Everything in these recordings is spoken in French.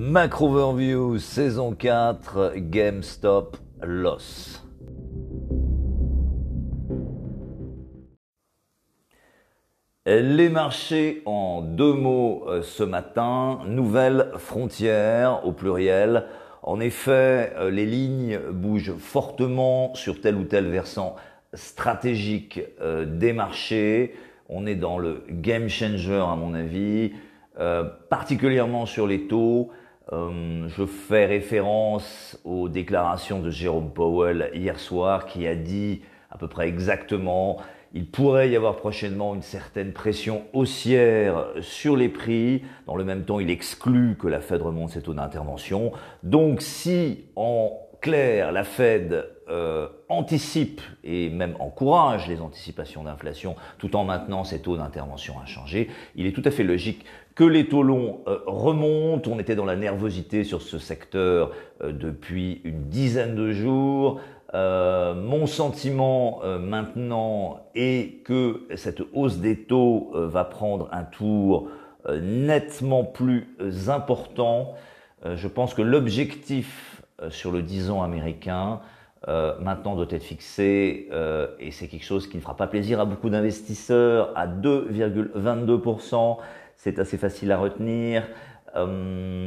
Macro Overview, saison 4, GameStop Loss. Les marchés en deux mots euh, ce matin, nouvelle frontière au pluriel. En effet, euh, les lignes bougent fortement sur tel ou tel versant stratégique euh, des marchés. On est dans le game changer à mon avis, particulièrement sur les taux. Je fais référence aux déclarations de Jérôme Powell hier soir qui a dit à peu près exactement il pourrait y avoir prochainement une certaine pression haussière sur les prix. Dans le même temps, il exclut que la Fed remonte ses taux d'intervention. Donc si en clair la Fed euh, anticipe et même encourage les anticipations d'inflation tout en maintenant ses taux d'intervention inchangés, il est tout à fait logique que les taux longs euh, remontent. On était dans la nervosité sur ce secteur euh, depuis une dizaine de jours. Euh, mon sentiment maintenant est que cette hausse des taux va prendre un tour nettement plus important. je pense que l'objectif sur le 10 ans américain maintenant doit être fixé et c'est quelque chose qui ne fera pas plaisir à beaucoup d'investisseurs à 2,22%. C'est assez facile à retenir.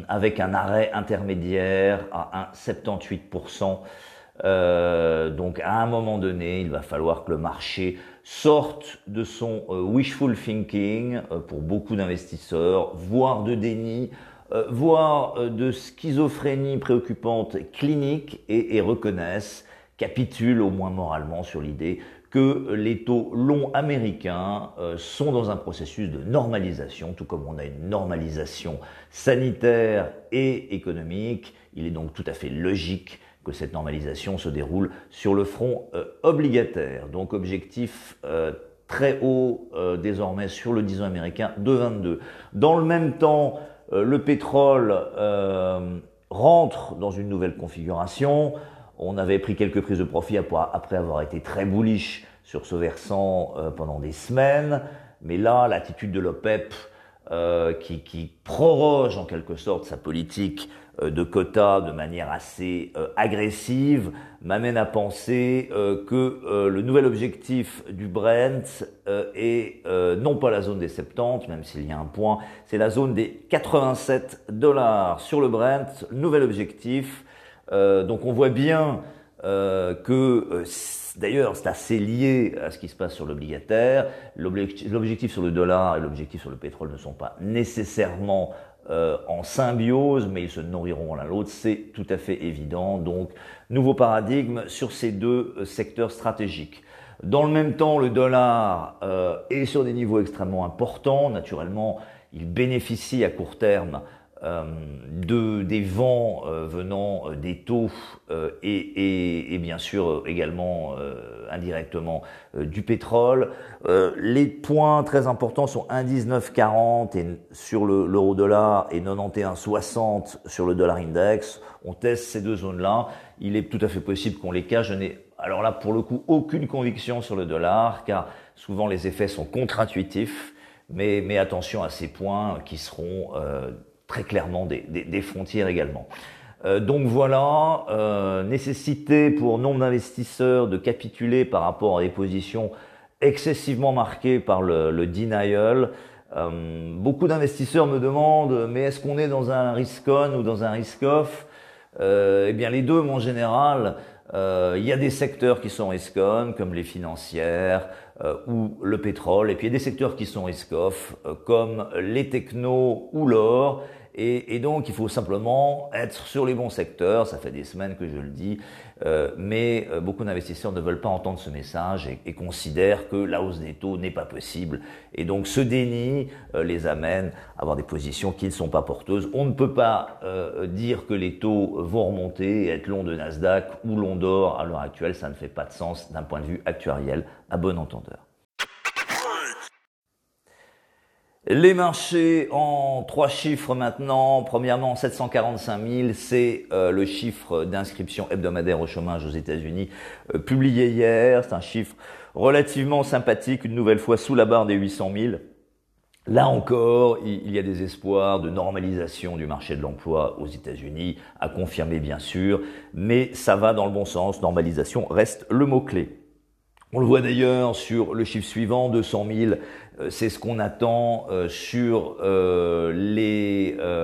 avec un arrêt intermédiaire à 1,78%. Euh, donc à un moment donné, il va falloir que le marché sorte de son euh, wishful thinking euh, pour beaucoup d'investisseurs, voire de déni, voire de schizophrénie préoccupante clinique et, et reconnaissent, capitulent au moins moralement sur l'idée que les taux longs américains sont dans un processus de normalisation, tout comme on a une normalisation sanitaire et économique. Il est donc tout à fait logique que cette normalisation se déroule sur le front euh, obligataire. Donc objectif euh, très haut euh, désormais sur le 10 ans américain de 22. Dans le même temps, le pétrole rentre dans une nouvelle configuration. On avait pris quelques prises de profit après avoir été très bullish sur ce versant pendant des semaines. Mais là, l'attitude de l'OPEP qui, qui, proroge en quelque sorte sa politique euh, de quotas de manière assez euh, agressive m'amène à penser euh, que le nouvel objectif du Brent est non pas la zone des 70, même s'il y a un point, c'est la zone des 87 dollars sur le Brent, nouvel objectif. Donc on voit bien que D'ailleurs, c'est assez lié à ce qui se passe sur l'obligataire. L'objectif sur le dollar et l'objectif sur le pétrole ne sont pas nécessairement euh, en symbiose, mais ils se nourriront l'un l'autre, c'est tout à fait évident. Donc, nouveau paradigme sur ces deux euh, secteurs stratégiques. Dans le même temps, le dollar euh, est sur des niveaux extrêmement importants. Naturellement, il bénéficie à court terme euh, de, des vents euh, venant euh, des taux et, et, et, bien sûr également indirectement du pétrole. les points très importants sont 1,1940 et sur l'euro dollar et 91,60 sur le dollar index. On teste ces deux zones-là. Il est tout à fait possible qu'on les cache. Je n'ai alors là pour le coup aucune conviction sur le dollar car souvent les effets sont contre-intuitifs. Mais, mais, attention à ces points qui seront euh, très clairement des, des, frontières également. Euh, donc voilà, euh, nécessité pour nombre d'investisseurs de capituler par rapport à des positions excessivement marquées par le, le denial. Euh, beaucoup d'investisseurs me demandent, mais est-ce qu'on est dans un risk-on ou dans un risk-off euh, Eh bien les deux, en général. Euh, il y a des secteurs qui sont risk-on, comme les financières euh, ou le pétrole, et puis il y a des secteurs qui sont risk-off, comme les technos ou l'or. Et, et, donc, il faut simplement être sur les bons secteurs. Ça fait des semaines que je le dis, euh, mais euh, beaucoup d'investisseurs ne veulent pas entendre ce message et, considèrent que la hausse des taux n'est pas possible. Et donc, ce déni euh, les amène à avoir des positions qui ne sont pas porteuses. On ne peut pas euh, dire que les taux vont remonter et être long de Nasdaq ou long d'or à l'heure actuelle. Ça ne fait pas de sens d'un point de vue actuariel à bon entendeur. Les marchés en trois chiffres maintenant. Premièrement, 745 000, c'est euh, le chiffre d'inscription hebdomadaire au chômage aux États-Unis euh, publié hier. C'est un chiffre relativement sympathique, une nouvelle fois sous la barre des 800 000. Là encore, il y a des espoirs de normalisation du marché de l'emploi aux États-Unis, à confirmer bien sûr, mais ça va dans le bon sens. Normalisation reste le mot-clé. On le voit d'ailleurs sur le chiffre suivant, 200 000, euh, c'est ce qu'on attend euh, sur euh,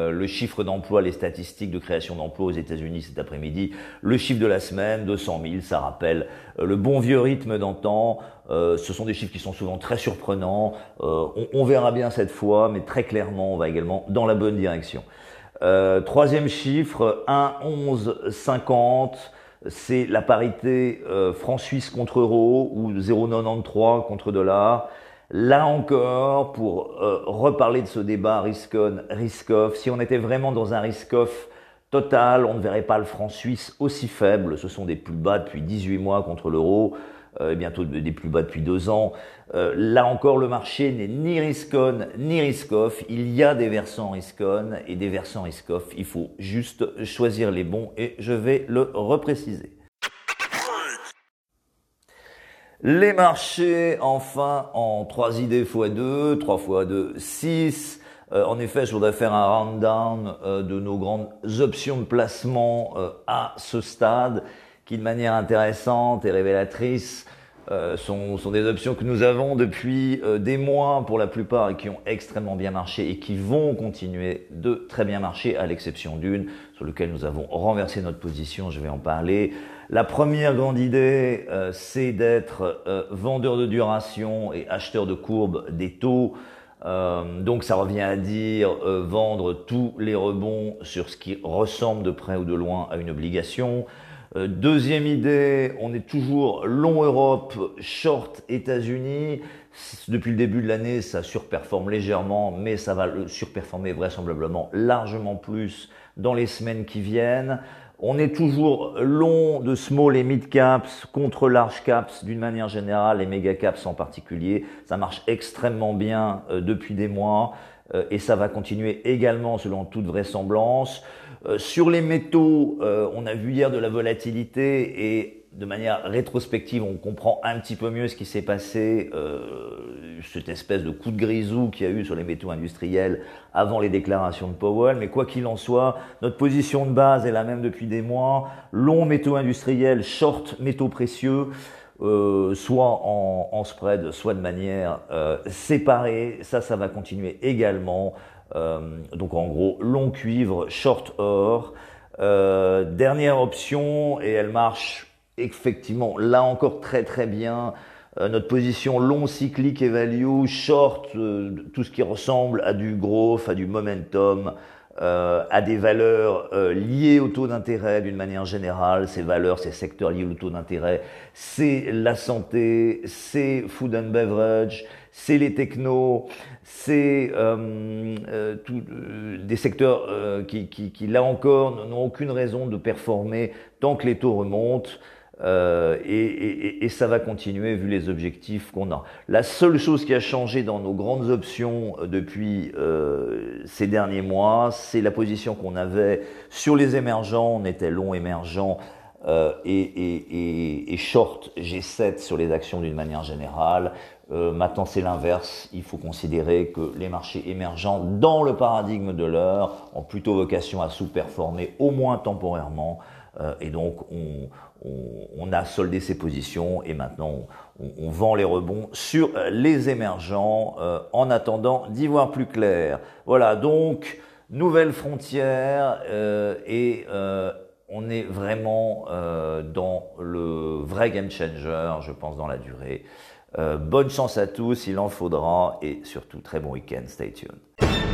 le chiffre d'emploi, les statistiques de création d'emplois aux États-Unis cet après-midi. Le chiffre de la semaine, 200 000, ça rappelle le bon vieux rythme d'antan. ce sont des chiffres qui sont souvent très surprenants. On, on, verra bien cette fois, mais très clairement, on va également dans la bonne direction. troisième chiffre, 1,11,50 c'est la parité euh, franc-suisse contre euro ou 0,93 contre dollar. Là encore, pour euh, reparler de ce débat risk-on, risk-off, si on était vraiment dans un risk-off total, on ne verrait pas le franc suisse aussi faible. Ce sont des plus bas depuis 18 mois contre l'euro. Euh, bientôt des plus bas depuis deux ans. Euh, là encore, le marché n'est ni risk-on ni risk-off. Il y a des versants risk-on et des versants risk-off. Il faut juste choisir les bons et je vais le repréciser. Les marchés, enfin, en 3 idées x 2, 3 x 2, 6. en effet, je voudrais faire un rundown euh, de nos grandes options de placement à ce stade qui de manière intéressante et révélatrice euh, sont, des options que nous avons depuis euh, des mois pour la plupart et qui ont extrêmement bien marché et qui vont continuer de très bien marcher à l'exception d'une sur laquelle nous avons renversé notre position, je vais en parler. La première grande idée, euh, c'est d'être vendeur de duration et acheteur de courbes des taux. donc ça revient à dire vendre tous les rebonds sur ce qui ressemble de près ou de loin à une obligation. Euh, deuxième idée, on est toujours long Europe, short États-Unis. Depuis le début de l'année, ça surperforme légèrement, mais ça va surperformer vraisemblablement largement plus dans les semaines qui viennent. On est toujours long de small et mid caps contre large caps d'une manière générale et méga caps en particulier. Ça marche extrêmement bien euh, depuis des mois et ça va continuer également selon toute vraisemblance. Euh, sur les métaux, euh, on a vu hier de la volatilité et de manière rétrospective, on comprend un petit peu mieux ce qui s'est passé, euh, cette espèce de coup de grisou qu'il y a eu sur les métaux industriels avant les déclarations de Powell. Mais quoi qu'il en soit, notre position de base est la même depuis des mois. Long métaux industriels, short métaux précieux. Soit en, spread, soit de manière séparée. Ça, ça va continuer également. Euh, donc en gros, long cuivre, short or. Euh, dernière option, et elle marche effectivement là encore très très bien. Euh, notre position long cyclique et value, short, tout ce qui ressemble à du growth, à du momentum, euh, à des valeurs euh, liées au taux d'intérêt d'une manière générale. Ces valeurs, ces secteurs liés au taux d'intérêt, c'est la santé, c'est food and beverage, c'est les technos, c'est euh, euh des secteurs qui, qui, qui, là encore, n'ont aucune raison de performer tant que les taux remontent. Euh, et, et, et, ça va continuer vu les objectifs qu'on a. La seule chose qui a changé dans nos grandes options euh, depuis euh, ces derniers mois, c'est la position qu'on avait sur les émergents. On était long émergent euh, et, short G7 sur les actions d'une manière générale. Euh, maintenant, c'est l'inverse. Il faut considérer que les marchés émergents, dans le paradigme de l'heure, ont plutôt vocation à sous-performer, au moins temporairement. Euh, et donc, on, a soldé ses positions et maintenant on, vend les rebonds sur euh, les émergents euh, en attendant d'y voir plus clair. Voilà, donc nouvelle frontière et on est vraiment dans le vrai game changer, je pense, dans la durée. bonne chance à tous, il en faudra et surtout très bon week-end. Stay tuned.